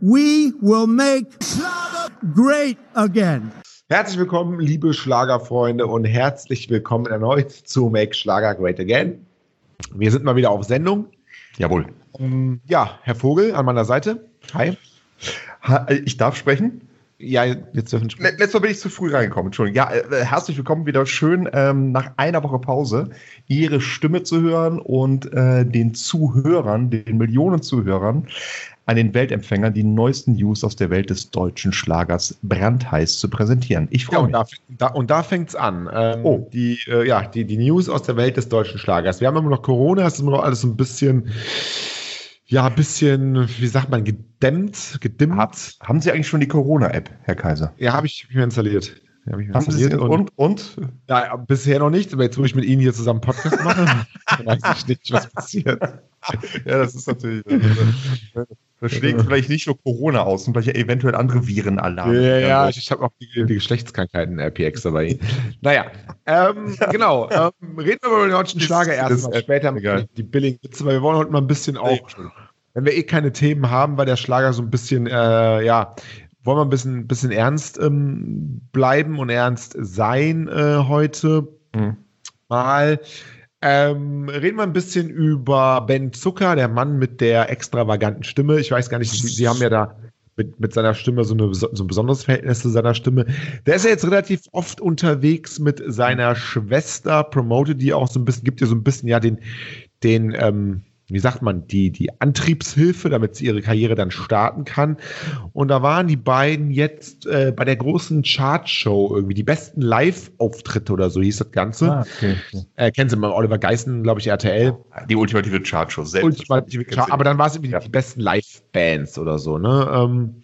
We will make Schlager great again. Herzlich willkommen, liebe Schlagerfreunde, und herzlich willkommen erneut zu Make Schlager Great Again. Wir sind mal wieder auf Sendung. Jawohl. Ähm, ja, Herr Vogel an meiner Seite. Hi. Äh, ich darf sprechen? Ja, jetzt dürfen wir sprechen. Letztes Mal bin ich zu früh reingekommen, Entschuldigung. Ja, äh, herzlich willkommen wieder schön ähm, nach einer Woche Pause Ihre Stimme zu hören und äh, den Zuhörern, den Millionen Zuhörern an den Weltempfängern die neuesten News aus der Welt des deutschen Schlagers brandheiß zu präsentieren. Ich freue ja, mich. Da, und da, fängt es an. Ähm, oh. Die, äh, ja, die, die News aus der Welt des deutschen Schlagers. Wir haben immer noch Corona, es ist immer noch alles ein bisschen ja, ein bisschen, wie sagt man, gedämmt, gedimmt. Hat, haben Sie eigentlich schon die Corona-App, Herr Kaiser? Ja, habe ich, hab ich mir installiert. Ja, hab haben Sie und, und, und? Ja, bisher noch nicht, aber jetzt, wo ich mit Ihnen hier zusammen Podcast mache, weiß ich nicht, was passiert. ja, das ist natürlich. Das schlägt vielleicht nicht nur Corona aus, sondern vielleicht eventuell andere Virenalarm. Ja, ja, ich, ich habe auch die, die Geschlechtskrankheiten RPX dabei. naja, ähm, genau. Ähm, reden wir über den deutschen Schlager erstmal. Später egal. die Billing-Witze, weil wir wollen heute mal ein bisschen auch, wenn wir eh keine Themen haben, weil der Schlager so ein bisschen, äh, ja, wollen wir ein bisschen, bisschen ernst ähm, bleiben und ernst sein äh, heute. Mhm. Mal. Ähm, reden wir ein bisschen über Ben Zucker, der Mann mit der extravaganten Stimme. Ich weiß gar nicht, Sie, Sie haben ja da mit, mit seiner Stimme so, eine, so ein besonderes Verhältnis zu seiner Stimme. Der ist ja jetzt relativ oft unterwegs mit seiner Schwester, promotet die auch so ein bisschen, gibt ihr so ein bisschen ja den, den, ähm, wie sagt man, die, die Antriebshilfe, damit sie ihre Karriere dann starten kann. Und da waren die beiden jetzt äh, bei der großen Chartshow irgendwie, die besten Live-Auftritte oder so hieß das Ganze. Ah, okay, okay. Äh, kennen Sie mal Oliver Geissen, glaube ich, RTL. Die ultimative Chartshow, selbst. Ultimative Chart, aber dann war es irgendwie ja. die besten Live-Bands oder so, ne? Ähm,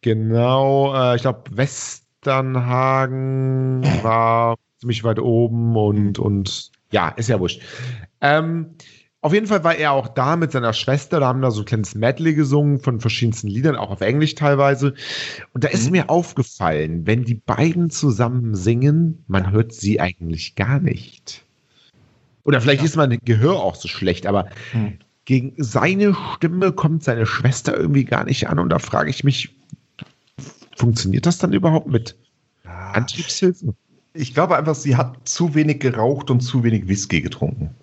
genau, äh, ich glaube, Westernhagen war ziemlich weit oben und, und ja, ist ja wurscht. Ähm, auf jeden Fall war er auch da mit seiner Schwester, da haben da so ein kleines Medley gesungen von verschiedensten Liedern, auch auf Englisch teilweise. Und da ist mhm. mir aufgefallen, wenn die beiden zusammen singen, man hört sie eigentlich gar nicht. Oder vielleicht ja. ist mein Gehör auch so schlecht, aber mhm. gegen seine Stimme kommt seine Schwester irgendwie gar nicht an. Und da frage ich mich, funktioniert das dann überhaupt mit Antriebshilfen? Ich glaube einfach, sie hat zu wenig geraucht und zu wenig Whisky getrunken.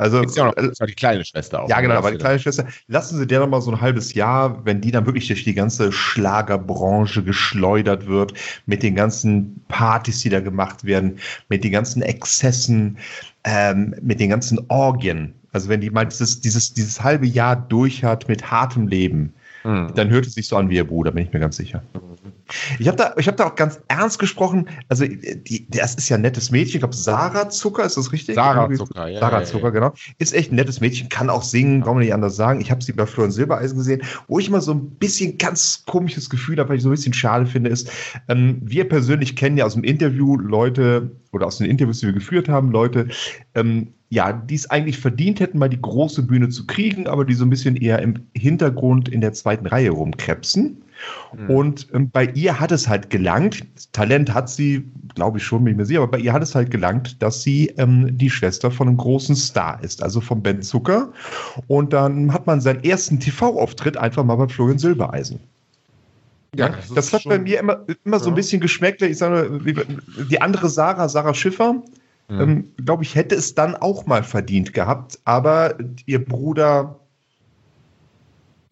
Also ist ja noch, ist die kleine Schwester auch. Ja, genau, aber die kleine Schwester. Lassen Sie der noch mal so ein halbes Jahr, wenn die dann wirklich durch die ganze Schlagerbranche geschleudert wird, mit den ganzen Partys, die da gemacht werden, mit den ganzen Exzessen, ähm, mit den ganzen Orgien. Also wenn die mal dieses, dieses, dieses halbe Jahr durch hat mit hartem Leben, hm. dann hört es sich so an wie ihr Bruder, bin ich mir ganz sicher. Ich habe da, hab da auch ganz ernst gesprochen. Also, die, das ist ja ein nettes Mädchen. Ich glaube, Sarah Zucker, ist das richtig? Sarah Zucker, ja. Sarah Zucker, ja, ja. genau. Ist echt ein nettes Mädchen, kann auch singen, kann man nicht anders sagen. Ich habe sie bei Florian Silbereisen gesehen. Wo ich immer so ein bisschen ganz komisches Gefühl habe, weil ich so ein bisschen schade finde, ist, ähm, wir persönlich kennen ja aus dem Interview Leute oder aus den Interviews, die wir geführt haben, Leute, ähm, ja, die es eigentlich verdient hätten, mal die große Bühne zu kriegen, aber die so ein bisschen eher im Hintergrund in der zweiten Reihe rumkrebsen. Mhm. Und ähm, bei ihr hat es halt gelangt, Talent hat sie, glaube ich schon, bin ich mir sicher, aber bei ihr hat es halt gelangt, dass sie ähm, die Schwester von einem großen Star ist, also von Ben Zucker. Und dann hat man seinen ersten TV-Auftritt einfach mal bei Florian Silbereisen. Ja, das, das hat bei mir immer, immer ja. so ein bisschen geschmeckt. Ich sage, die andere Sarah, Sarah Schiffer, mhm. ähm, glaube ich, hätte es dann auch mal verdient gehabt, aber ihr Bruder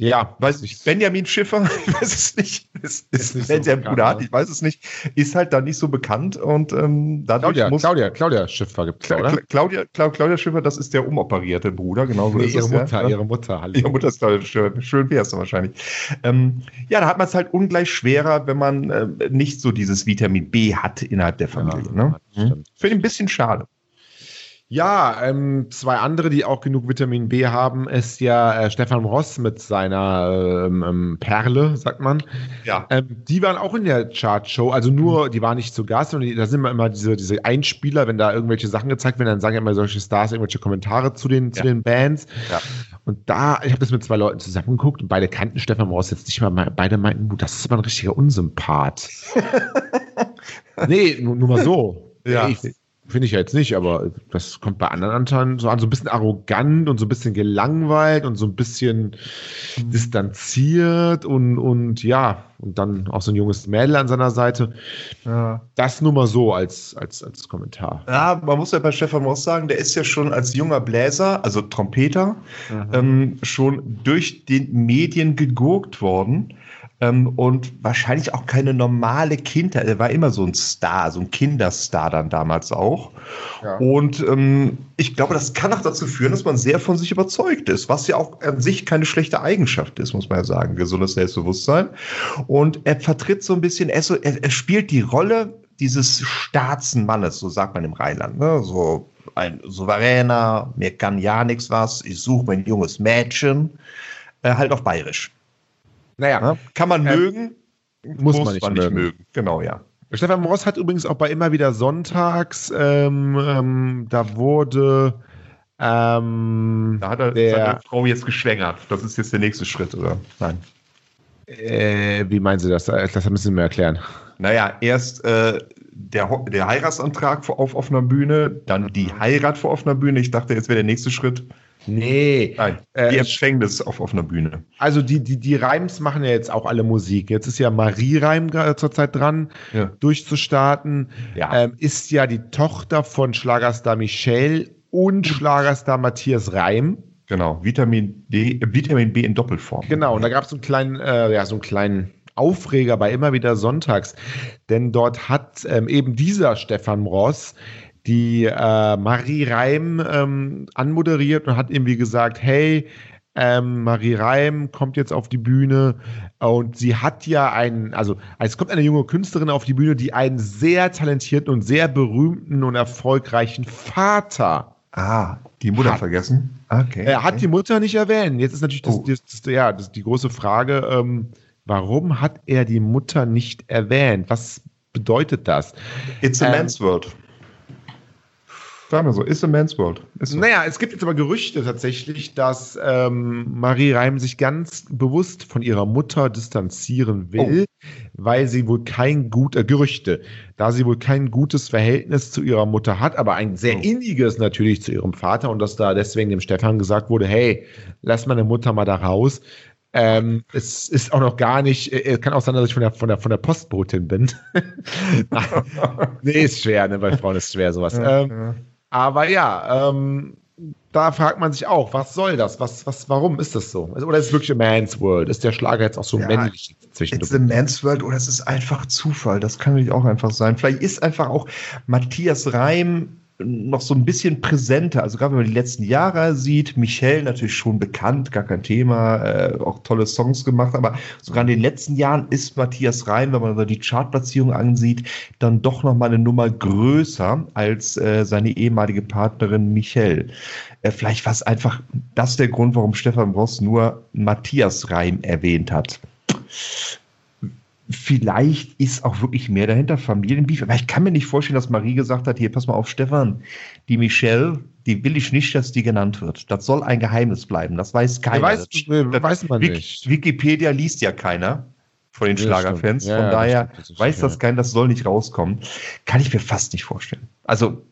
ja, weiß nicht. Benjamin Schiffer, ich weiß es nicht. Ist, ist, ist nicht so Bruder ne? hat, ich weiß es nicht. Ist halt da nicht so bekannt und ähm, dadurch Claudia, muss. Claudia, Claudia Schiffer gibt es, oder? Claudia, Claudia Schiffer, das ist der umoperierte Bruder, genau so nee, ist ihre es. Mutter, ja. ihre Mutter, hallo. Ihre Mutter ist Claudia Schiffer. Schön wär's wahrscheinlich. Ähm, ja, da hat man es halt ungleich schwerer, wenn man äh, nicht so dieses Vitamin B hat innerhalb der Familie. Ja, ne? Finde ich ein bisschen schade. Ja, ähm, zwei andere, die auch genug Vitamin B haben, ist ja äh, Stefan Ross mit seiner ähm, ähm, Perle, sagt man. Ja. Ähm, die waren auch in der Chartshow, also nur, mhm. die waren nicht zu Gast, sondern die, da sind immer diese, diese Einspieler, wenn da irgendwelche Sachen gezeigt werden, dann sagen ja immer solche Stars irgendwelche Kommentare zu den, ja. zu den Bands. Ja. Und da, ich habe das mit zwei Leuten zusammengeguckt und beide kannten Stefan Ross jetzt nicht mal, beide meinten, das ist aber ein richtiger Unsympath. nee, nur, nur mal so. Ja. Ich, Finde ich ja jetzt nicht, aber das kommt bei anderen Anteilen so an, so ein bisschen arrogant und so ein bisschen gelangweilt und so ein bisschen mhm. distanziert und, und ja, und dann auch so ein junges Mädel an seiner Seite. Ja. Das nur mal so als, als, als Kommentar. Ja, man muss ja bei Stefan Moss sagen, der ist ja schon als junger Bläser, also Trompeter, mhm. ähm, schon durch den Medien gegurkt worden. Ähm, und wahrscheinlich auch keine normale Kindheit. Er war immer so ein Star, so ein Kinderstar dann damals auch. Ja. Und ähm, ich glaube, das kann auch dazu führen, dass man sehr von sich überzeugt ist, was ja auch an sich keine schlechte Eigenschaft ist, muss man ja sagen. Gesundes Selbstbewusstsein. Und er vertritt so ein bisschen, er, so, er, er spielt die Rolle dieses Staatsmannes, so sagt man im Rheinland. Ne? So ein souveräner, mir kann ja nichts was, ich suche mein junges Mädchen, äh, halt auf bayerisch. Naja, ja, kann man äh, mögen, muss, muss man, nicht, man nicht mögen. mögen. Genau, ja. Stefan Moss hat übrigens auch bei immer wieder Sonntags, ähm, ähm, da wurde ähm, da hat er der, seine Frau jetzt geschwängert. Das ist jetzt der nächste Schritt, oder? Nein. Äh, wie meinen Sie das? Das müssen Sie mir erklären. Naja, erst äh, der, der Heiratsantrag auf offener Bühne, dann die Heirat vor offener Bühne. Ich dachte, jetzt wäre der nächste Schritt Nee. Nein, äh, die Empfängnis auf offener Bühne. Also die, die, die Reims machen ja jetzt auch alle Musik. Jetzt ist ja Marie Reim zurzeit dran, ja. durchzustarten. Ja. Ähm, ist ja die Tochter von Schlagerstar Michelle und Schlagerstar Matthias Reim. Genau, Vitamin D, äh, Vitamin B in Doppelform. Genau, und da gab es so einen kleinen, äh, ja, so einen kleinen Aufreger bei immer wieder Sonntags. Denn dort hat ähm, eben dieser Stefan Ross die äh, Marie Reim ähm, anmoderiert und hat irgendwie gesagt, hey, ähm, Marie Reim kommt jetzt auf die Bühne und sie hat ja einen, also es kommt eine junge Künstlerin auf die Bühne, die einen sehr talentierten und sehr berühmten und erfolgreichen Vater Ah, die Mutter hat, vergessen? Okay. Er hat die Mutter nicht erwähnt. Jetzt ist natürlich das, oh. das, das, ja, das die große Frage, ähm, warum hat er die Mutter nicht erwähnt? Was bedeutet das? It's a ähm, man's world. Sagen wir so, ist a man's world. So. Naja, es gibt jetzt aber Gerüchte tatsächlich, dass ähm, Marie Reim sich ganz bewusst von ihrer Mutter distanzieren will, oh. weil sie wohl kein gut, äh, Gerüchte, da sie wohl kein gutes Verhältnis zu ihrer Mutter hat, aber ein sehr oh. inniges natürlich zu ihrem Vater und dass da deswegen dem Stefan gesagt wurde, hey, lass meine Mutter mal da raus. Ähm, es ist auch noch gar nicht, äh, es kann auch sein, dass ich von der, von der, von der Postbotin bin. nee, ist schwer, ne? Bei Frauen ist schwer sowas. Ja, ähm, ja. Aber ja, ähm, da fragt man sich auch, was soll das? Was, was, warum ist das so? Oder ist es wirklich a Man's World? Ist der Schlager jetzt auch so ja, männlich zwischen? Ist a Man's World oder ist es einfach Zufall? Das kann natürlich auch einfach sein. Vielleicht ist einfach auch Matthias Reim noch so ein bisschen präsenter. Also gerade wenn man die letzten Jahre sieht, Michelle natürlich schon bekannt, gar kein Thema, äh, auch tolle Songs gemacht, aber sogar in den letzten Jahren ist Matthias Reim, wenn man so die Chartplatzierung ansieht, dann doch noch mal eine Nummer größer als äh, seine ehemalige Partnerin Michelle. Äh, vielleicht war es einfach das der Grund, warum Stefan Ross nur Matthias Reim erwähnt hat vielleicht ist auch wirklich mehr dahinter, Familienbeef. Aber ich kann mir nicht vorstellen, dass Marie gesagt hat, hier, pass mal auf, Stefan, die Michelle, die will ich nicht, dass die genannt wird. Das soll ein Geheimnis bleiben. Das weiß keiner. Ja, weiß, das, weiß man nicht. Wikipedia liest ja keiner von den ja, Schlagerfans. Ja, von daher das weiß das keiner, das soll nicht rauskommen. Kann ich mir fast nicht vorstellen. Also,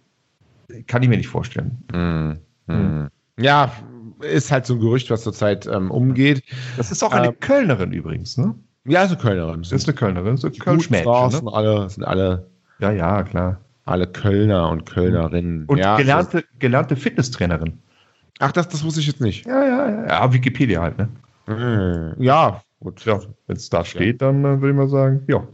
kann ich mir nicht vorstellen. Hm. Hm. Ja, ist halt so ein Gerücht, was zurzeit ähm, umgeht. Das ist auch eine ähm, Kölnerin übrigens, ne? Ja, ist eine Kölnerin. Das ist eine Kölnerin, so Kölsch-Mädchen. Ne? Sind alle, sind alle. Ja, ja, klar. Alle Kölner und Kölnerinnen. Und ja, gelernte, gelernte Fitnesstrainerin. Ach, das, das wusste ich jetzt nicht. Ja, ja, ja. Ja, Wikipedia halt, ne? Hm, ja, gut. Ja, wenn es da steht, ja. dann äh, würde ich mal sagen, ja.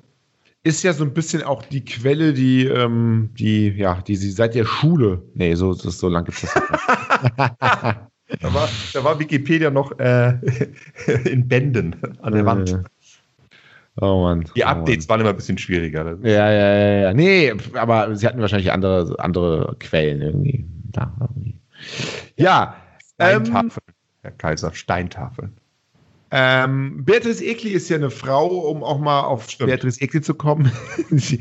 Ist ja so ein bisschen auch die Quelle, die, ähm, die, ja, die sie seit der Schule. Nee, so, so, so lang gibt es das nicht. da, war, da war Wikipedia noch äh, in Bänden an der Wand. Oh Mann. Die Updates oh Mann. waren immer ein bisschen schwieriger. Ja, ja, ja, ja. Nee, aber sie hatten wahrscheinlich andere, andere Quellen irgendwie. Da, irgendwie. Ja. Steintafeln, ähm, Herr Kaiser, Steintafeln. Ähm, Beatrice Egli ist ja eine Frau, um auch mal auf Stimmt. Beatrice Egli zu kommen, die,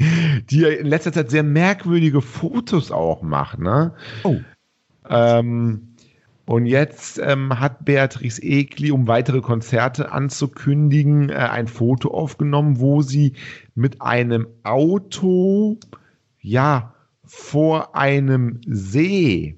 die in letzter Zeit sehr merkwürdige Fotos auch macht, ne? Oh. Ähm, und jetzt ähm, hat Beatrice Egli, um weitere Konzerte anzukündigen, äh, ein Foto aufgenommen, wo sie mit einem Auto, ja, vor einem See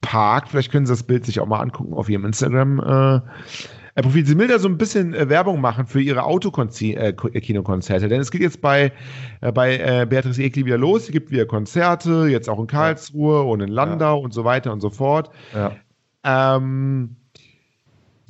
parkt. Vielleicht können Sie das Bild sich auch mal angucken auf Ihrem Instagram. Äh, Profil. Sie will da so ein bisschen äh, Werbung machen für ihre Autokinokonzerte. Äh, Denn es geht jetzt bei, äh, bei äh, Beatrice Egli wieder los. Sie gibt wieder Konzerte, jetzt auch in Karlsruhe und in Landau ja. und so weiter und so fort. Ja. Ähm,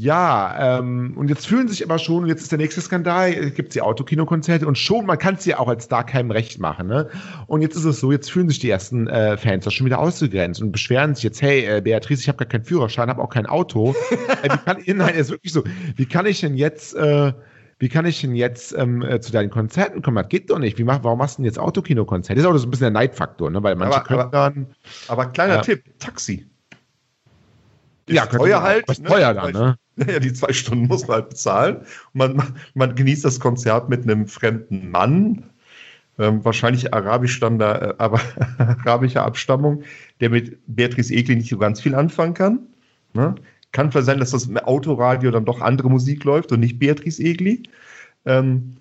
ja, ähm, und jetzt fühlen sich aber schon, jetzt ist der nächste Skandal, gibt es die Autokinokonzerte und schon, man kann es ja auch als Star keinem recht machen, ne? Und jetzt ist es so, jetzt fühlen sich die ersten äh, Fans da schon wieder ausgegrenzt und beschweren sich jetzt, hey, äh, Beatrice, ich habe gar keinen Führerschein, habe auch kein Auto. äh, wie kann, nein, ist wirklich so, wie kann ich denn jetzt, äh, wie kann ich denn jetzt ähm, äh, zu deinen Konzerten kommen? Das geht doch nicht. Wie mach, warum machst du denn jetzt Autokinokonzerte? Das ist auch so ein bisschen der Neidfaktor, ne? Weil manche aber, können aber, dann. Aber kleiner Tipp, Taxi. Ja, teuer halt. Ne? Teuer dann, ne? Ja, die zwei Stunden muss man halt bezahlen. Man, man genießt das Konzert mit einem fremden Mann, ähm, wahrscheinlich arabisch dann da, äh, aber arabischer Abstammung, der mit Beatrice Egli nicht so ganz viel anfangen kann. Ne? Kann vielleicht sein, dass das im Autoradio dann doch andere Musik läuft und nicht Beatrice Egli. Ähm,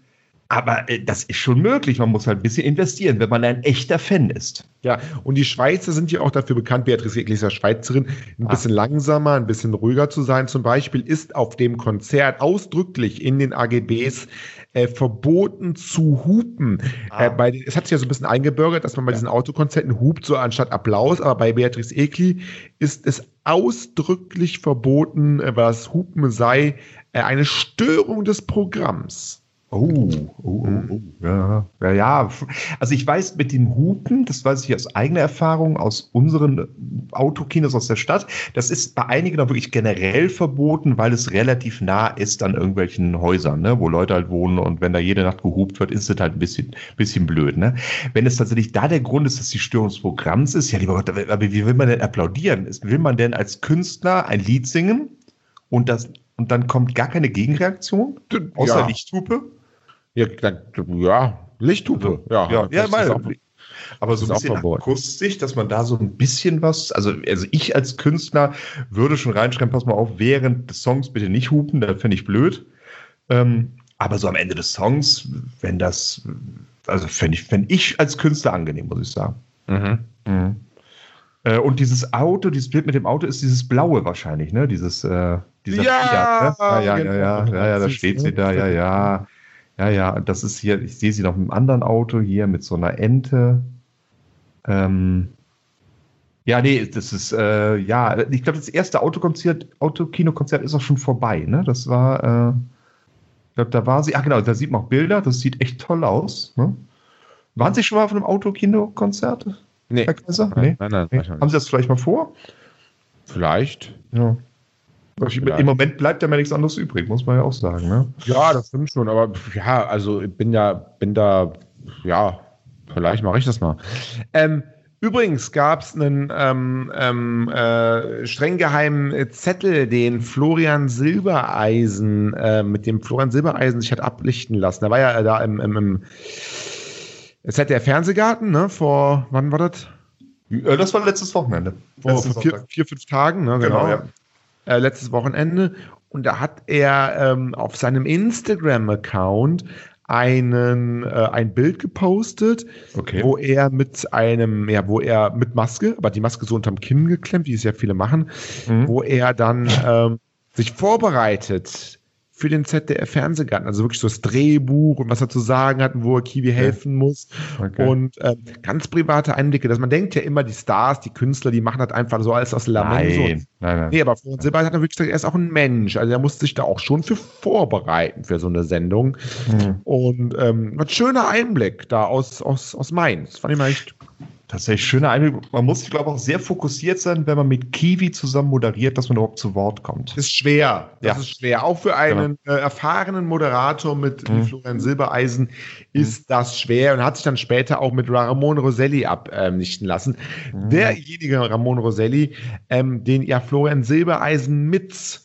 aber äh, das ist schon möglich. Man muss halt ein bisschen investieren, wenn man ein echter Fan ist. Ja, und die Schweizer sind ja auch dafür bekannt, Beatrice Egli ist ja Schweizerin, ein ah. bisschen langsamer, ein bisschen ruhiger zu sein. Zum Beispiel ist auf dem Konzert ausdrücklich in den AGBs äh, verboten zu hupen. Ah. Äh, bei, es hat sich ja so ein bisschen eingebürgert, dass man bei ja. diesen Autokonzerten hupt, so anstatt Applaus. Aber bei Beatrice Egli ist es ausdrücklich verboten, äh, weil das Hupen sei äh, eine Störung des Programms. Oh, oh, oh, oh, ja, ja, ja. Also ich weiß mit dem Hupen, das weiß ich aus eigener Erfahrung, aus unseren Autokinos aus der Stadt, das ist bei einigen auch wirklich generell verboten, weil es relativ nah ist an irgendwelchen Häusern, ne, wo Leute halt wohnen und wenn da jede Nacht gehupt wird, ist das halt ein bisschen, bisschen blöd. Ne? Wenn es tatsächlich da der Grund ist, dass die Störung des Programms ist, ja lieber Gott, aber wie will man denn applaudieren? Will man denn als Künstler ein Lied singen und das und dann kommt gar keine Gegenreaktion, außer ja. Lichthupe? Ja, dann, ja Lichthupe. Also, ja, ja, ja meine, aber so ein bisschen akustisch, dass man da so ein bisschen was, also, also ich als Künstler würde schon reinschreiben, pass mal auf, während des Songs bitte nicht hupen, das fände ich blöd. Ähm, aber so am Ende des Songs, wenn das, also fände ich, fänd ich als Künstler angenehm, muss ich sagen. Mhm. Mhm. Äh, und dieses Auto, dieses Bild mit dem Auto ist dieses blaue wahrscheinlich, ne? Dieses, äh, dieser ja, Fiat, ne? ja, ja, ja, ja, ja, ja, da steht sie da, ja, ja. Ja, ja, das ist hier, ich sehe sie noch im anderen Auto hier mit so einer Ente. Ähm, ja, nee, das ist, äh, ja, ich glaube, das erste Autokonzert, Autokinokonzert ist auch schon vorbei, ne? Das war, äh, ich glaube, da war sie, ach genau, da sieht man auch Bilder, das sieht echt toll aus. Ne? Waren Sie schon mal auf einem Autokinokonzert? Nee. Herr Kaiser? Nee. Nein, nein, nein. Haben Sie das vielleicht mal vor? Vielleicht. Ja. Im Moment bleibt ja mir nichts anderes übrig, muss man ja auch sagen. Ne? Ja, das stimmt schon. Aber ja, also ich bin ja, bin da, ja, vielleicht mache ich das mal. Ähm, übrigens gab es einen ähm, ähm, äh, streng geheimen Zettel, den Florian Silbereisen, äh, mit dem Florian Silbereisen sich hat ablichten lassen. Da war ja da im, im, im es hat der Fernsehgarten, ne, vor, wann war das? Äh, das war letztes Wochenende. Vor, vor vier, vier, fünf Tagen, ne, genau. genau ja äh, letztes Wochenende. Und da hat er ähm, auf seinem Instagram-Account einen äh, ein Bild gepostet, okay. wo er mit einem, ja, wo er mit Maske, aber die Maske so unterm Kinn geklemmt, wie es ja viele machen, mhm. wo er dann ähm, sich vorbereitet für den ZDF-Fernsehgarten. Also wirklich so das Drehbuch und was er zu sagen hat und wo er Kiwi helfen muss. Okay. Und ähm, ganz private Einblicke, dass man denkt ja immer, die Stars, die Künstler, die machen das einfach so alles aus Lameng. Nein, nein, nein. Nee, aber Florian Silber hat er wirklich gesagt, er ist auch ein Mensch. Also er muss sich da auch schon für vorbereiten für so eine Sendung. Mhm. Und ähm, ein schöner Einblick da aus, aus, aus Mainz. Fand ich mal echt Tatsächlich schöner Einblick. Man muss, ich glaube, auch sehr fokussiert sein, wenn man mit Kiwi zusammen moderiert, dass man überhaupt zu Wort kommt. Das ist schwer. Das ja. ist schwer. Auch für einen genau. äh, erfahrenen Moderator mit mhm. Florian Silbereisen ist mhm. das schwer und hat sich dann später auch mit Ramon Roselli abnichten ähm, lassen. Mhm. Derjenige Ramon Roselli, ähm, den ja Florian Silbereisen mit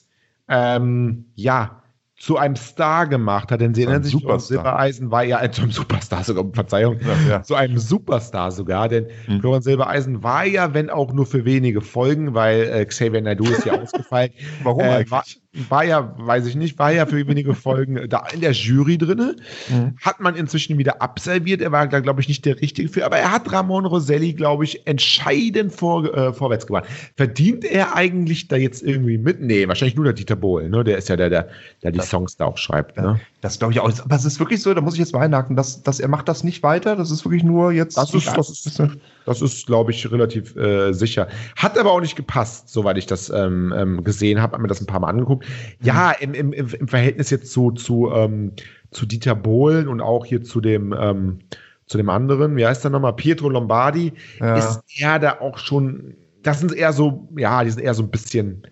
ähm, ja, zu einem Star gemacht hat, denn sie erinnern sich. Silbereisen war ja ein Superstar sogar, Verzeihung, ja, zu einem Superstar sogar, denn mhm. Florian Silbereisen war ja, wenn auch nur für wenige Folgen, weil äh, Xavier Naidoo ist ja ausgefallen. Warum äh, eigentlich? War, war ja, weiß ich nicht, war ja für wenige Folgen da in der Jury drinne. Mhm. Hat man inzwischen wieder abserviert. Er war da, glaube ich, nicht der Richtige für, aber er hat Ramon Roselli, glaube ich, entscheidend vor, äh, vorwärts gebracht. Verdient er eigentlich da jetzt irgendwie mit? Nee, wahrscheinlich nur der Dieter Bohlen, ne? Der ist ja der, der, der die Songs da auch schreibt. Ne? Das glaube ich auch. Aber es ist wirklich so, da muss ich jetzt mal einhaken, dass, dass er macht das nicht weiter. Das ist wirklich nur jetzt. Das ist, das ist, das ist glaube ich, relativ äh, sicher. Hat aber auch nicht gepasst, soweit ich das ähm, ähm, gesehen habe. Hab mir das ein paar Mal angeguckt. Ja, im, im, im Verhältnis jetzt zu, zu, ähm, zu Dieter Bohlen und auch hier zu dem, ähm, zu dem anderen, wie heißt der nochmal? Pietro Lombardi, ja. ist er da auch schon, das sind eher so, ja, die sind eher so ein bisschen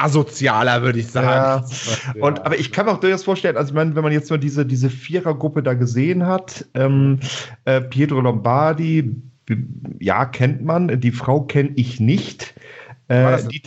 asozialer, würde ich sagen. Ja. Und, aber ich kann mir auch durchaus vorstellen, also ich meine, wenn man jetzt mal diese, diese Vierergruppe da gesehen hat, ähm, äh, Pietro Lombardi, ja, kennt man, die Frau kenne ich nicht. Äh, war, das die,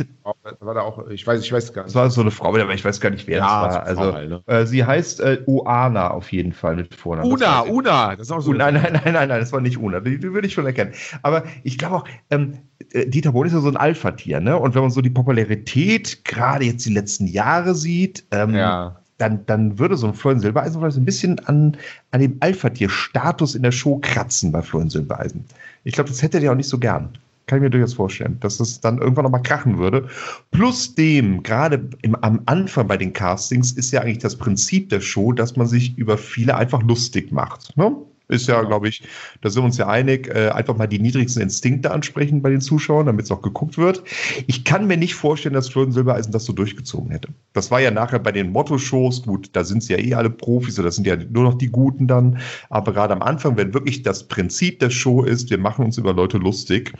war da auch, ich weiß, ich weiß gar nicht. Das war so eine Frau, aber ich weiß gar nicht, wer ja, das war. Also, halt, ne? äh, sie heißt äh, Uana auf jeden Fall mit Vornamen. Una, Una, das ist auch so. Nein, nein, nein, nein, nein, das war nicht Una. Die, die würde ich schon erkennen. Aber ich glaube auch, ähm, äh, Dieter Bohlen ist ja so ein Alpha-Tier, ne? Und wenn man so die Popularität gerade jetzt die letzten Jahre sieht, ähm, ja. Dann, dann würde so ein Florian Silbereisen vielleicht ein bisschen an, an dem Alpha-Tier-Status in der Show kratzen bei Florian Silbereisen. Ich glaube, das hätte er ja auch nicht so gern. Kann ich mir durchaus vorstellen, dass es dann irgendwann nochmal krachen würde. Plus dem, gerade am Anfang bei den Castings ist ja eigentlich das Prinzip der Show, dass man sich über viele einfach lustig macht. Ne? Ist ja, glaube ich, da sind wir uns ja einig, äh, einfach mal die niedrigsten Instinkte ansprechen bei den Zuschauern, damit es auch geguckt wird. Ich kann mir nicht vorstellen, dass Florian Silbereisen das so durchgezogen hätte. Das war ja nachher bei den Motto-Shows, gut, da sind sie ja eh alle Profis, oder das sind ja nur noch die Guten dann. Aber gerade am Anfang, wenn wirklich das Prinzip der Show ist, wir machen uns über Leute lustig,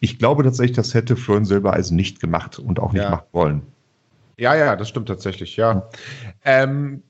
ich glaube tatsächlich, das hätte Florian Silbereisen nicht gemacht und auch nicht ja. machen wollen. Ja, ja, das stimmt tatsächlich, ja. Ähm,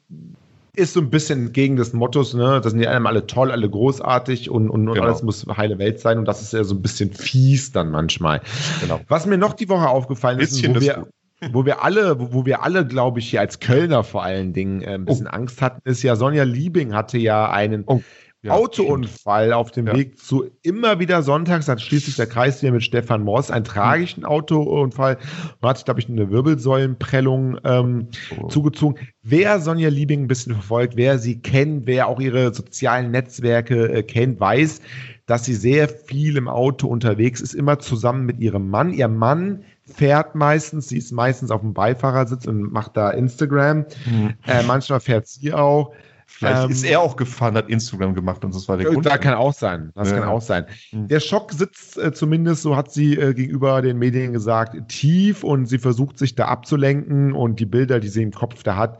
ist so ein bisschen gegen des Mottos, ne? Das sind die einem alle toll, alle großartig und, und, genau. alles muss heile Welt sein und das ist ja so ein bisschen fies dann manchmal. Genau. Was mir noch die Woche aufgefallen ist, wo wir, wo wir alle, wo, wir alle, glaube ich, hier als Kölner vor allen Dingen äh, ein bisschen oh. Angst hatten, ist ja Sonja Liebing hatte ja einen oh ja, Autounfall auf dem ja. Weg zu immer wieder sonntags, hat schließlich der Kreis hier mit Stefan Moss einen tragischen Autounfall Man hat sich, glaube ich, eine Wirbelsäulenprellung ähm, oh. zugezogen. Wer Sonja Liebing ein bisschen verfolgt, wer sie kennt, wer auch ihre sozialen Netzwerke äh, kennt, weiß, dass sie sehr viel im Auto unterwegs ist, immer zusammen mit ihrem Mann. Ihr Mann fährt meistens, sie ist meistens auf dem Beifahrersitz und macht da Instagram. Mhm. Äh, manchmal fährt sie auch. Vielleicht ähm, ist er auch gefahren, hat Instagram gemacht und das war der Grund. Da kann auch sein. Das ja. kann auch sein. Hm. Der Schock sitzt äh, zumindest, so hat sie äh, gegenüber den Medien gesagt, tief und sie versucht sich da abzulenken und die Bilder, die sie im Kopf da hat,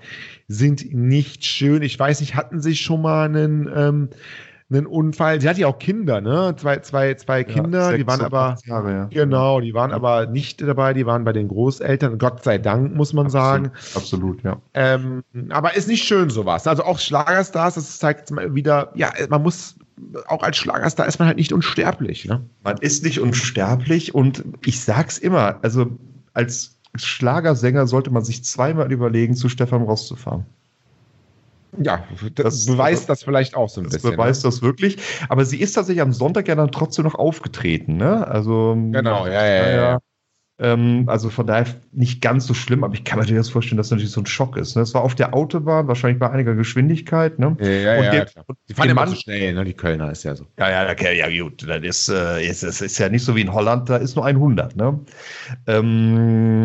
sind nicht schön. Ich weiß nicht, hatten sie schon mal einen ähm, einen Unfall. Sie hat ja auch Kinder, ne? Zwei, zwei, zwei Kinder, ja, die waren aber Jahre, ja. genau, die waren aber nicht dabei, die waren bei den Großeltern. Gott sei Dank, muss man absolut, sagen. Absolut, ja. Ähm, aber ist nicht schön sowas. Also auch Schlagerstars, das zeigt wieder, ja, man muss auch als Schlagerstar ist man halt nicht unsterblich. Ne? Man ist nicht unsterblich und ich sag's immer, also als Schlagersänger sollte man sich zweimal überlegen, zu Stefan Ross zu fahren. Ja, das, das beweist das vielleicht auch so ein das bisschen. Das beweist ne? das wirklich. Aber sie ist tatsächlich am Sonntag ja dann trotzdem noch aufgetreten, ne? Also. Genau, ja, ja, ja. ja. Ähm, also von daher nicht ganz so schlimm, aber ich kann mir das vorstellen, dass das natürlich so ein Schock ist. Ne? Das war auf der Autobahn, wahrscheinlich bei einiger Geschwindigkeit. Ne? Ja, ja, und ja, der, die fahren immer so schnell, ne? die Kölner ist ja so. Ja, ja, okay, ja gut, das ist, äh, ist, ist, ist ja nicht so wie in Holland, da ist nur 100. Ne? Ähm,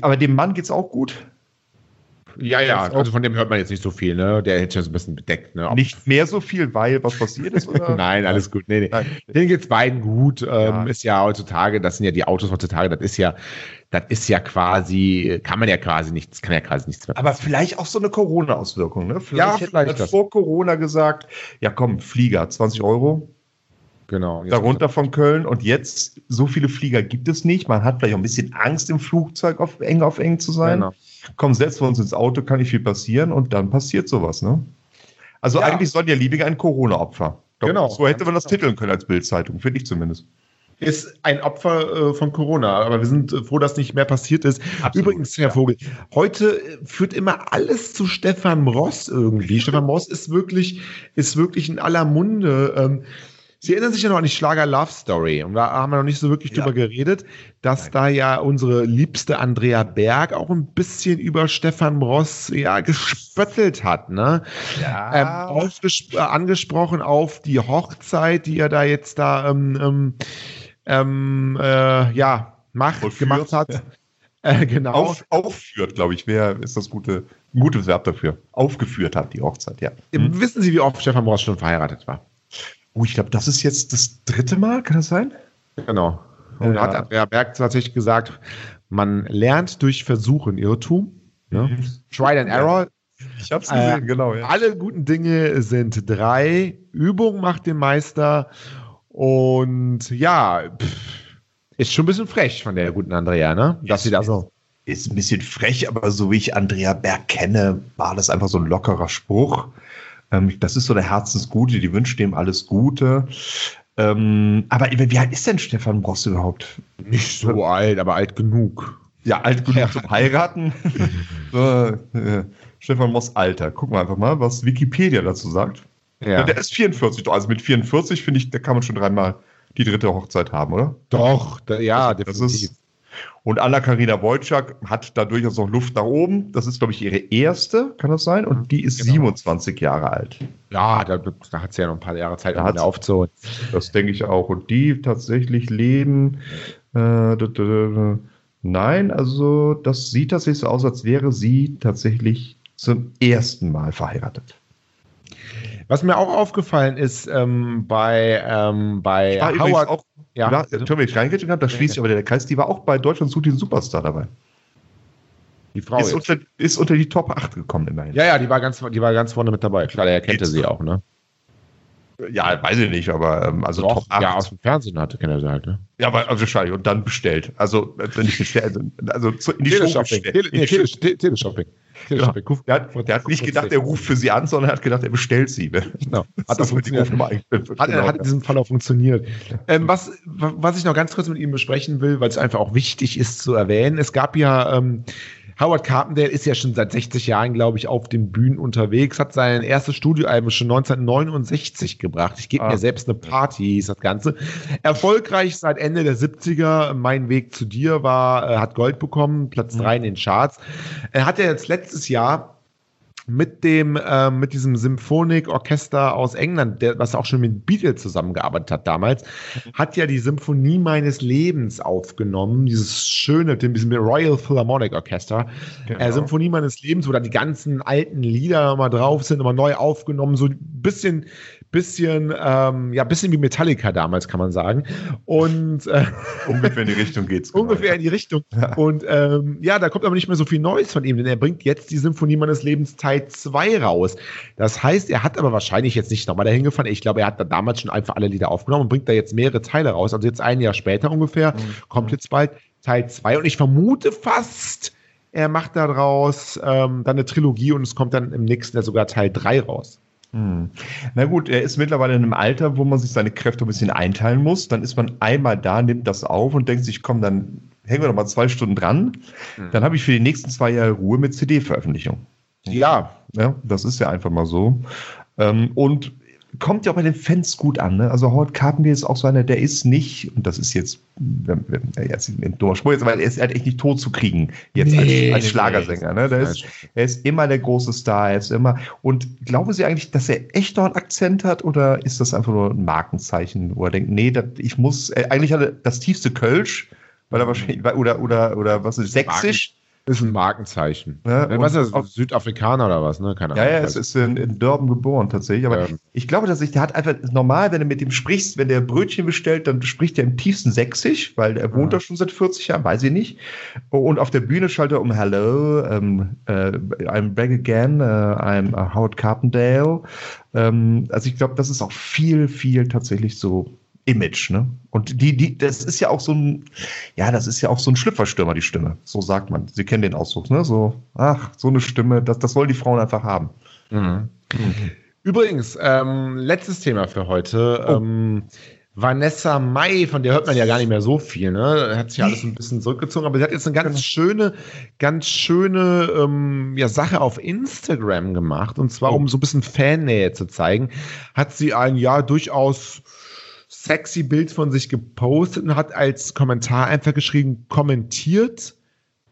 aber dem Mann geht es auch gut. Ja, ja, also von dem hört man jetzt nicht so viel, ne? Der hätte schon so ein bisschen bedeckt, ne? Nicht mehr so viel, weil was passiert ist, oder? Nein, alles gut. Nee, nee. Nein. Denen geht's beiden gut. Ähm, ja. Ist ja heutzutage, das sind ja die Autos heutzutage, das ist ja, das ist ja quasi, kann man ja quasi nichts, kann ja quasi nichts mehr. Aber vielleicht auch so eine Corona-Auswirkung, ne? Vielleicht ja, vielleicht man vor Corona gesagt, ja komm, Flieger, 20 Euro. Genau. Darunter von Köln. Und jetzt, so viele Flieger gibt es nicht. Man hat vielleicht auch ein bisschen Angst, im Flugzeug auf eng auf eng zu sein. Genau komm, setzen wir uns ins Auto, kann nicht viel passieren und dann passiert sowas, ne? Also ja. eigentlich Sonja Liebig ein Corona-Opfer. Genau. So hätte man das titeln können als Bildzeitung, finde ich zumindest. Ist ein Opfer äh, von Corona, aber wir sind äh, froh, dass nicht mehr passiert ist. Absolut, Übrigens, Herr ja. Vogel, heute äh, führt immer alles zu Stefan Ross irgendwie. Stefan Ross ist wirklich, ist wirklich in aller Munde. Ähm, Sie erinnern sich ja noch an die Schlager Love Story. Und da haben wir noch nicht so wirklich ja. drüber geredet, dass Nein. da ja unsere liebste Andrea Berg auch ein bisschen über Stefan Ross ja gespöttelt hat, ne? Ja. Ähm, äh, angesprochen auf die Hochzeit, die er da jetzt da ähm, ähm, ähm äh, ja, macht, Vollführt. gemacht hat. Äh, genau. Auf, aufführt, glaube ich, wer ist das gute, gute Verb dafür. Aufgeführt hat die Hochzeit, ja. Hm. Wissen Sie, wie oft Stefan Ross schon verheiratet war? Oh, ich glaube, das ist jetzt das dritte Mal, kann das sein? Genau. Und ja. hat Andrea Berg tatsächlich gesagt, man lernt durch Versuchen Irrtum. Ne? Mhm. Trial and Error. Ich habe es gesehen, äh, genau. Ja. Alle guten Dinge sind drei. Übung macht den Meister. Und ja, pff, ist schon ein bisschen frech von der guten Andrea, ne? Dass sie da so. Ist ein bisschen frech, aber so wie ich Andrea Berg kenne, war das einfach so ein lockerer Spruch. Ähm, das ist so der Herzensgute, die wünscht ihm alles Gute. Ähm, aber wie alt ist denn Stefan Bross überhaupt? Nicht so alt, aber alt genug. Ja, alt genug ja. zum Heiraten. so, äh, Stefan Moss Alter. Gucken wir einfach mal, was Wikipedia dazu sagt. Ja. Der ist 44. Also mit 44 finde ich, da kann man schon dreimal die dritte Hochzeit haben, oder? Doch, da, ja, also, das definitiv. Ist, und Anna-Karina Wojcik hat da durchaus noch Luft nach oben. Das ist, glaube ich, ihre erste, kann das sein? Und die ist genau. 27 Jahre alt. Ja, da, da hat sie ja noch ein paar Jahre Zeit, um aufzuholen. Das denke ich auch. Und die tatsächlich leben. Äh, nein, also das sieht tatsächlich so aus, als wäre sie tatsächlich zum ersten Mal verheiratet. Was mir auch aufgefallen ist ähm, bei, ähm, bei Howard. Auch, ja, ja Entschuldigung, ich reingehen habe, da schließt sich aber der Kreis, die war auch bei Deutschland sucht den Superstar dabei. Die Frau ist unter, ist unter, die Top 8 gekommen immerhin. Ja, ja, die war ganz, die war ganz vorne mit dabei. Klar, er kannte sie auch, ne? Ja, weiß ich nicht, aber ähm, also Doch, Top 8. Ja, aus dem Fernsehen hatte, kennt er sie halt, ne? Ja, aber also wahrscheinlich und dann bestellt. Also äh, nicht bestellt, also, also in die Teleshopping. Show bestellt. Tele, nee, Teleshopping. Genau. Der, hat, der hat nicht gedacht, er ruft für sie an, sondern er hat gedacht, er bestellt sie. Genau. Hat das funktioniert. Hat, hat in diesem Fall auch funktioniert. Ähm, was, was ich noch ganz kurz mit ihm besprechen will, weil es einfach auch wichtig ist zu erwähnen, es gab ja ähm, Howard Carpendale ist ja schon seit 60 Jahren, glaube ich, auf den Bühnen unterwegs, hat sein erstes Studioalbum schon 1969 gebracht. Ich gebe ah. mir selbst eine Party, hieß das Ganze. Erfolgreich seit Ende der 70er. Mein Weg zu dir war, äh, hat Gold bekommen, Platz mhm. drei in den Charts. Er hat ja jetzt letztes Jahr mit dem, äh, mit diesem Symphonik-Orchester aus England, der, was auch schon mit Beatles zusammengearbeitet hat damals, hat ja die Symphonie meines Lebens aufgenommen, dieses schöne, mit diesem Royal Philharmonic Orchester, genau. äh, Symphonie meines Lebens, wo da die ganzen alten Lieder mal drauf sind, immer neu aufgenommen, so ein bisschen bisschen, ähm, ja, bisschen wie Metallica damals, kann man sagen. Und äh, ungefähr in die Richtung geht's. Genau, ungefähr in die Richtung. Ja. Und ähm, ja, da kommt aber nicht mehr so viel Neues von ihm, denn er bringt jetzt die Symphonie meines Lebens Teil 2 raus. Das heißt, er hat aber wahrscheinlich jetzt nicht nochmal dahin gefahren. Ich glaube, er hat da damals schon einfach alle Lieder aufgenommen und bringt da jetzt mehrere Teile raus. Also jetzt ein Jahr später ungefähr, mhm. kommt jetzt bald Teil 2. Und ich vermute fast, er macht daraus ähm, dann eine Trilogie und es kommt dann im nächsten Jahr sogar Teil 3 raus. Hm. Na gut, er ist mittlerweile in einem Alter, wo man sich seine Kräfte ein bisschen einteilen muss. Dann ist man einmal da, nimmt das auf und denkt sich, komm, dann hängen wir noch mal zwei Stunden dran. Hm. Dann habe ich für die nächsten zwei Jahre Ruhe mit CD-Veröffentlichung. Ja, ja, das ist ja einfach mal so. Ähm, und kommt ja auch bei den Fans gut an. Ne? Also Howard Carpenter ist auch so einer, der ist nicht, und das ist jetzt, jetzt ein dummer Spruch, jetzt, weil er ist halt echt nicht tot zu kriegen, jetzt nee, als, als Schlagersänger. Ne? Der ist, er ist immer der große Star, er ist immer. Und glauben Sie eigentlich, dass er echt noch einen Akzent hat oder ist das einfach nur ein Markenzeichen, wo er denkt, nee, das, ich muss, äh, eigentlich hat er das tiefste Kölsch, weil er wahrscheinlich, oder, oder, oder was ist, sächsisch? Ist ein Markenzeichen. Ja, was ist das? Südafrikaner oder was, ne? Keine Ahnung. Ja, ja, es ist in, in Durban geboren tatsächlich. Aber ähm. ich glaube, dass ich, der hat einfach normal, wenn du mit ihm sprichst, wenn der Brötchen bestellt, dann spricht er im tiefsten Sächsisch, weil er wohnt ja. da schon seit 40 Jahren, weiß ich nicht. Und auf der Bühne schaltet er um Hello, um, uh, I'm back again, uh, I'm Howard Carpendale. Um, ähm, also ich glaube, das ist auch viel, viel tatsächlich so Image, ne? Und die, die, das ist ja auch so ein, ja, das ist ja auch so ein Schlüpferstürmer, die Stimme. So sagt man. Sie kennen den Ausdruck, ne? So, ach, so eine Stimme, das, das wollen die Frauen einfach haben. Mhm. Mhm. Übrigens, ähm, letztes Thema für heute. Oh. Ähm, Vanessa Mai, von der hört man ja gar nicht mehr so viel, ne? Hat sich alles ein bisschen zurückgezogen, aber sie hat jetzt eine ganz genau. schöne, ganz schöne ähm, ja, Sache auf Instagram gemacht. Und zwar, oh. um so ein bisschen Fannähe zu zeigen, hat sie ein ja durchaus sexy Bild von sich gepostet und hat als Kommentar einfach geschrieben, kommentiert,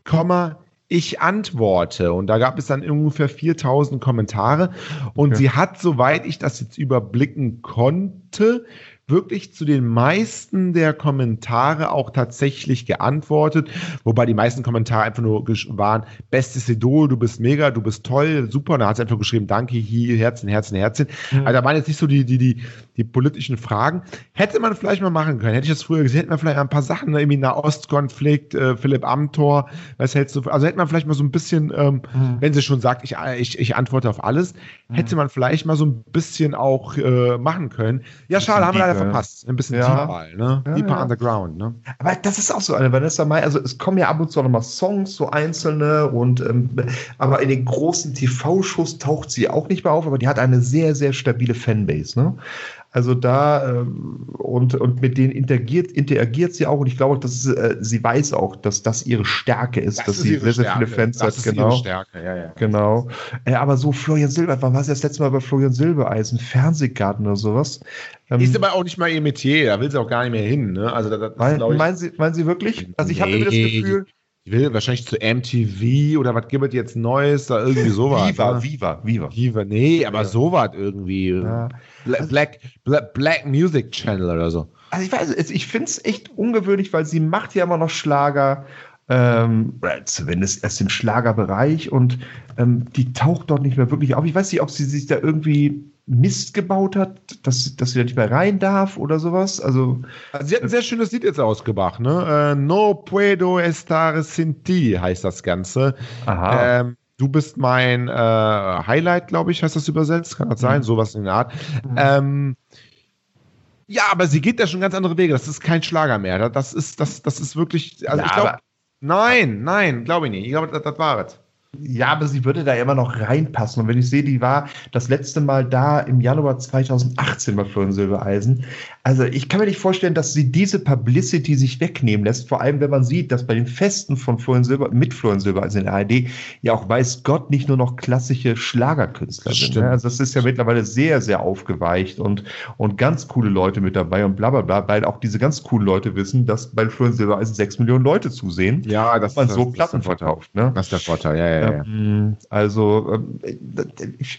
Komma, ich antworte. Und da gab es dann ungefähr 4000 Kommentare. Und okay. sie hat, soweit ich das jetzt überblicken konnte, wirklich zu den meisten der Kommentare auch tatsächlich geantwortet, wobei die meisten Kommentare einfach nur waren, bestes Idol, du bist mega, du bist toll, super, und da hat sie einfach geschrieben, danke, hier, Herzen, Herzen, Herzen. Mhm. Also da waren jetzt nicht so die, die, die, die politischen Fragen. Hätte man vielleicht mal machen können, hätte ich das früher gesehen, hätte man vielleicht ein paar Sachen, ne, irgendwie Nahostkonflikt, äh, Philipp Amthor, was hältst du, also hätte man vielleicht mal so ein bisschen, ähm, mhm. wenn sie schon sagt, ich, ich, ich antworte auf alles, mhm. hätte man vielleicht mal so ein bisschen auch äh, machen können. Ja, schade, haben wir leider verpasst. Ein bisschen ja. deeper, ne? Ja, deeper ja. underground, ne? Aber das ist auch so eine Vanessa Mai, also es kommen ja ab und zu noch mal Songs, so einzelne und ähm, aber in den großen TV-Shows taucht sie auch nicht mehr auf, aber die hat eine sehr, sehr stabile Fanbase, ne? Also da ähm, und, und mit denen interagiert, interagiert sie auch und ich glaube, dass äh, sie weiß auch, dass das ihre Stärke ist, das dass ist sie sehr, sehr viele Fans das hat. Ist genau. Ihre Stärke. Ja, ja. Genau. Äh, aber so Florian Silber, wann war es das letzte Mal bei Florian Silbereisen? Fernsehgarten oder sowas? Ähm, ist aber auch nicht mal ihr Metier, da will sie auch gar nicht mehr hin. Ne? Also das, das mein, ich, meinen, sie, meinen Sie wirklich? Also ich nee. habe das Gefühl, ich will wahrscheinlich zu MTV oder was gibt es jetzt Neues, da irgendwie sowas. Viva, ne? Viva, Viva. Viva, nee, aber ja. sowas irgendwie. Ja. Black, Black, Black Music Channel oder so. Also ich weiß, ich finde es echt ungewöhnlich, weil sie macht ja immer noch Schlager, ähm, zumindest erst im Schlagerbereich und ähm, die taucht dort nicht mehr wirklich auf. Ich weiß nicht, ob sie sich da irgendwie Mist gebaut hat, dass, dass sie da nicht mehr rein darf oder sowas. Also, sie hat ein sehr schönes Lied jetzt ausgebracht, ne? Äh, no puedo estar sin ti heißt das Ganze. Aha. Ähm, du bist mein äh, Highlight, glaube ich, heißt das übersetzt. Kann das sein? Mhm. Sowas in der Art. Mhm. Ähm, ja, aber sie geht da schon ganz andere Wege. Das ist kein Schlager mehr. Das ist, das, das ist wirklich. Also ja, ich glaube. Nein, nein, glaube ich nicht. Ich glaube, das, das war es. Ja, aber sie würde da immer noch reinpassen. Und wenn ich sehe, die war das letzte Mal da im Januar 2018 bei Florian Silbereisen. Also ich kann mir nicht vorstellen, dass sie diese Publicity sich wegnehmen lässt. Vor allem, wenn man sieht, dass bei den Festen von Florian Silber, mit Florian Silbereisen in der ARD, ja auch weiß Gott nicht nur noch klassische Schlagerkünstler das sind. Ne? Also das ist ja mittlerweile sehr, sehr aufgeweicht und, und ganz coole Leute mit dabei und bla bla bla, weil auch diese ganz coolen Leute wissen, dass bei Florian Silbereisen sechs Millionen Leute zusehen. Ja, das man das, so Platten verkauft. Ne? Das ist der Vorteil, ja, ja. ja. Ähm, also, ähm,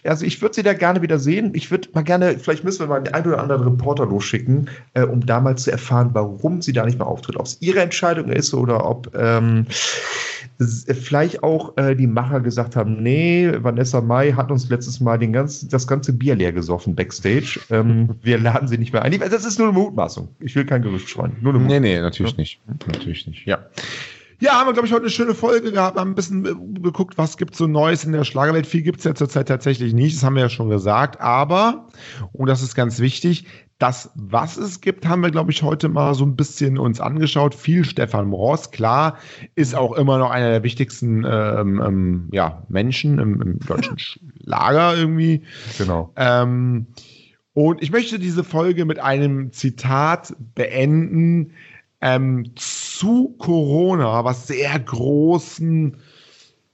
also ich würde sie da gerne wieder sehen. Ich würde mal gerne, vielleicht müssen wir mal den einen oder anderen Reporter losschicken, äh, um da mal zu erfahren, warum sie da nicht mehr auftritt. Ob es ihre Entscheidung ist oder ob ähm, vielleicht auch äh, die Macher gesagt haben, nee, Vanessa Mai hat uns letztes Mal den ganz, das ganze Bier leer gesoffen backstage. Ähm, wir laden sie nicht mehr ein. Das ist nur eine Mutmaßung. Ich will kein Gerücht streuen. Nur eine Nee, nee, natürlich ja. nicht. Natürlich nicht. Ja. Ja, haben wir, glaube ich, heute eine schöne Folge gehabt. Haben ein bisschen äh, geguckt, was gibt so Neues in der Schlagerwelt. Viel gibt es ja zurzeit tatsächlich nicht. Das haben wir ja schon gesagt. Aber, und das ist ganz wichtig, das, was es gibt, haben wir, glaube ich, heute mal so ein bisschen uns angeschaut. Viel Stefan Ross, klar, ist auch immer noch einer der wichtigsten ähm, ähm, ja, Menschen im, im deutschen Lager irgendwie. Genau. Ähm, und ich möchte diese Folge mit einem Zitat beenden, ähm, zu Corona, was sehr großen,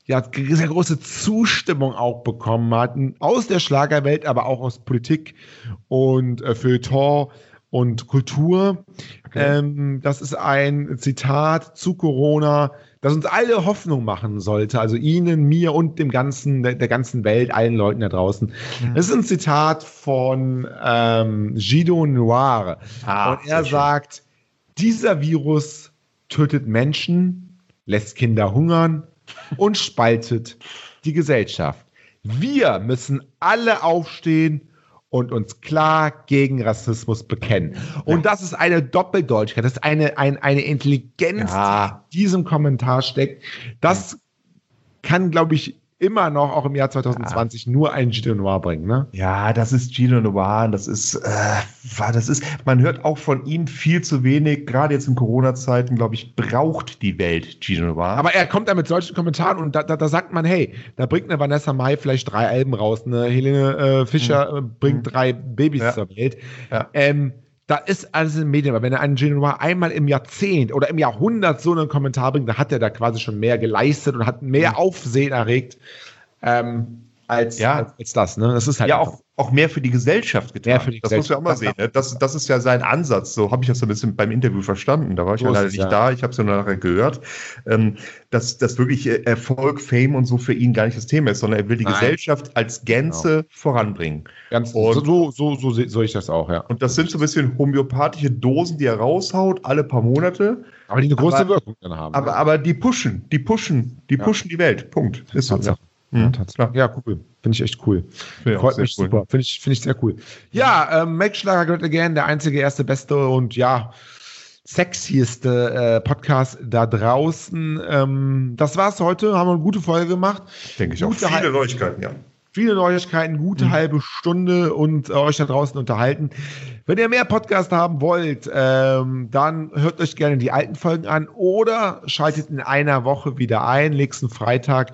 ja, sehr große Zustimmung auch bekommen hat, aus der Schlagerwelt, aber auch aus Politik und äh, Feuilleton und Kultur. Okay. Ähm, das ist ein Zitat zu Corona, das uns alle Hoffnung machen sollte, also Ihnen, mir und dem ganzen, der, der ganzen Welt, allen Leuten da draußen. Mhm. Das ist ein Zitat von ähm, Gido Noir. Ah, und er sagt, dieser Virus tötet Menschen, lässt Kinder hungern und spaltet die Gesellschaft. Wir müssen alle aufstehen und uns klar gegen Rassismus bekennen. Und das ist eine Doppeldeutigkeit, das ist eine, eine, eine Intelligenz, ja. die in diesem Kommentar steckt. Das kann, glaube ich, immer noch, auch im Jahr 2020, ja. nur ein Gino Noir bringen, ne? Ja, das ist Gino Noir. Das ist, äh, das ist, man hört auch von ihm viel zu wenig. Gerade jetzt in Corona-Zeiten, glaube ich, braucht die Welt Gino Noir. Aber er kommt da mit solchen Kommentaren und da, da, da sagt man, hey, da bringt eine Vanessa Mai vielleicht drei Alben raus, eine Helene äh, Fischer mhm. bringt mhm. drei Babys ja. zur Welt. Ja. Ähm, da ist alles in Medien, weil wenn er einen Genoir einmal im Jahrzehnt oder im Jahrhundert so einen Kommentar bringt, dann hat er da quasi schon mehr geleistet und hat mehr. Aufsehen erregt. Ähm, als, ja. als, als, das. Ne? Das ist halt ja auch, auch mehr für die Gesellschaft getan. Für die das muss man auch mal sehen. Ne? Das, das ist ja sein Ansatz. So habe ich das so ein bisschen beim Interview verstanden. Da war ich so ja leider nicht ja. da. Ich habe es ja nur nachher gehört, ähm, dass, dass wirklich äh, Erfolg, Fame und so für ihn gar nicht das Thema ist, sondern er will die Nein. Gesellschaft als Gänze genau. voranbringen. Ganz und, so, so, so sehe ich das auch, ja. Und das sind so ein bisschen homöopathische Dosen, die er raushaut, alle paar Monate. Aber die eine große aber, Wirkung dann haben. Aber, aber die pushen, die pushen, die pushen die Welt. Punkt. Ist so. Ja. Mhm. Ja, cool. Finde ich echt cool. Find Freut mich cool. super. Finde ich, find ich sehr cool. Ja, ähm, Make Schlager Great Again, der einzige, erste, beste und ja, sexieste äh, Podcast da draußen. Ähm, das war's heute. Haben wir eine gute Folge gemacht. Denke ich auch. Viele Neuigkeiten, ja. Viele Neuigkeiten, gute mhm. halbe Stunde und äh, euch da draußen unterhalten. Wenn ihr mehr Podcast haben wollt, ähm, dann hört euch gerne die alten Folgen an oder schaltet in einer Woche wieder ein. Nächsten Freitag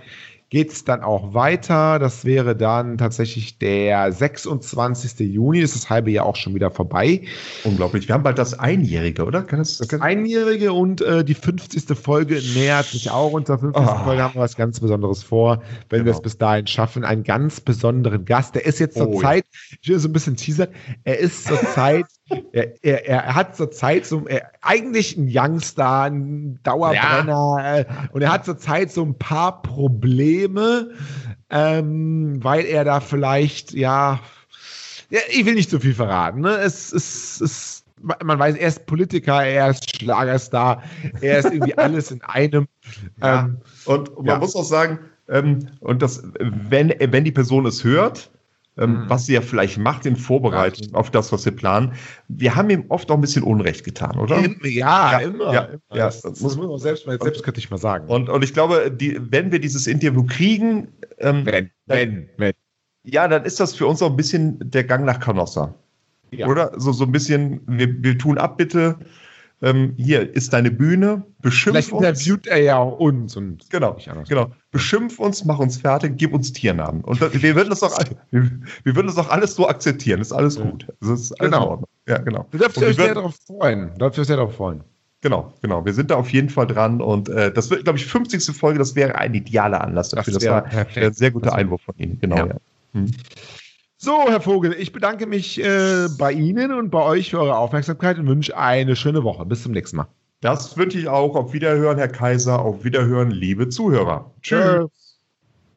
geht es dann auch weiter. Das wäre dann tatsächlich der 26. Juni. Ist das halbe Jahr auch schon wieder vorbei. Unglaublich. Wir haben bald das Einjährige, oder? Kann das, das Einjährige und äh, die 50. Folge nähert sich auch. Unter 50. Oh. Folge haben wir was ganz Besonderes vor, wenn genau. wir es bis dahin schaffen. Einen ganz besonderen Gast. Der ist jetzt zur oh, Zeit, ich will so ein bisschen teasern, er ist zur Zeit er, er, er, hat zurzeit so er, eigentlich ein Youngster, ein Dauerbrenner ja. Äh, und er hat zurzeit so ein paar Probleme, ähm, weil er da vielleicht, ja, ja, ich will nicht zu viel verraten. Ne? Es, es, es, man weiß, er ist Politiker, er ist Schlagerstar, er ist irgendwie alles in einem. Ja. Ähm, und man ja. muss auch sagen, ähm, und das, wenn, wenn die Person es hört, ähm, mhm. was sie ja vielleicht macht in Vorbereitung auf das, was wir planen. Wir haben ihm oft auch ein bisschen Unrecht getan, oder? Ja, ja immer. Ja, ja. Das, das, muss man auch selbst, selbst könnte ich mal sagen. Und, und ich glaube, die, wenn wir dieses Interview kriegen, ähm, wenn, wenn, wenn. Ja, dann ist das für uns auch ein bisschen der Gang nach Canossa. Ja. Oder? So, so ein bisschen, wir, wir tun ab, bitte ähm, hier ist deine Bühne, beschimpf Vielleicht uns. interviewt er ja auch uns. Und genau, genau. Beschimpf uns, mach uns fertig, gib uns Tiernamen. Und wir würden das auch, wir, wir würden das auch alles so akzeptieren, ist alles gut. Ist alles genau. Ja, genau. Du darfst dich sehr darauf freuen. Du darfst dich sehr darauf freuen. Genau, genau. Wir sind da auf jeden Fall dran und äh, das wird, glaube ich, 50. Folge, das wäre ein idealer Anlass dafür. Das, das war ein sehr guter Einwurf von Ihnen. Genau, ja. ja. Hm. So, Herr Vogel, ich bedanke mich äh, bei Ihnen und bei euch für eure Aufmerksamkeit und wünsche eine schöne Woche. Bis zum nächsten Mal. Das wünsche ich auch. Auf Wiederhören, Herr Kaiser. Auf Wiederhören, liebe Zuhörer. Tschüss.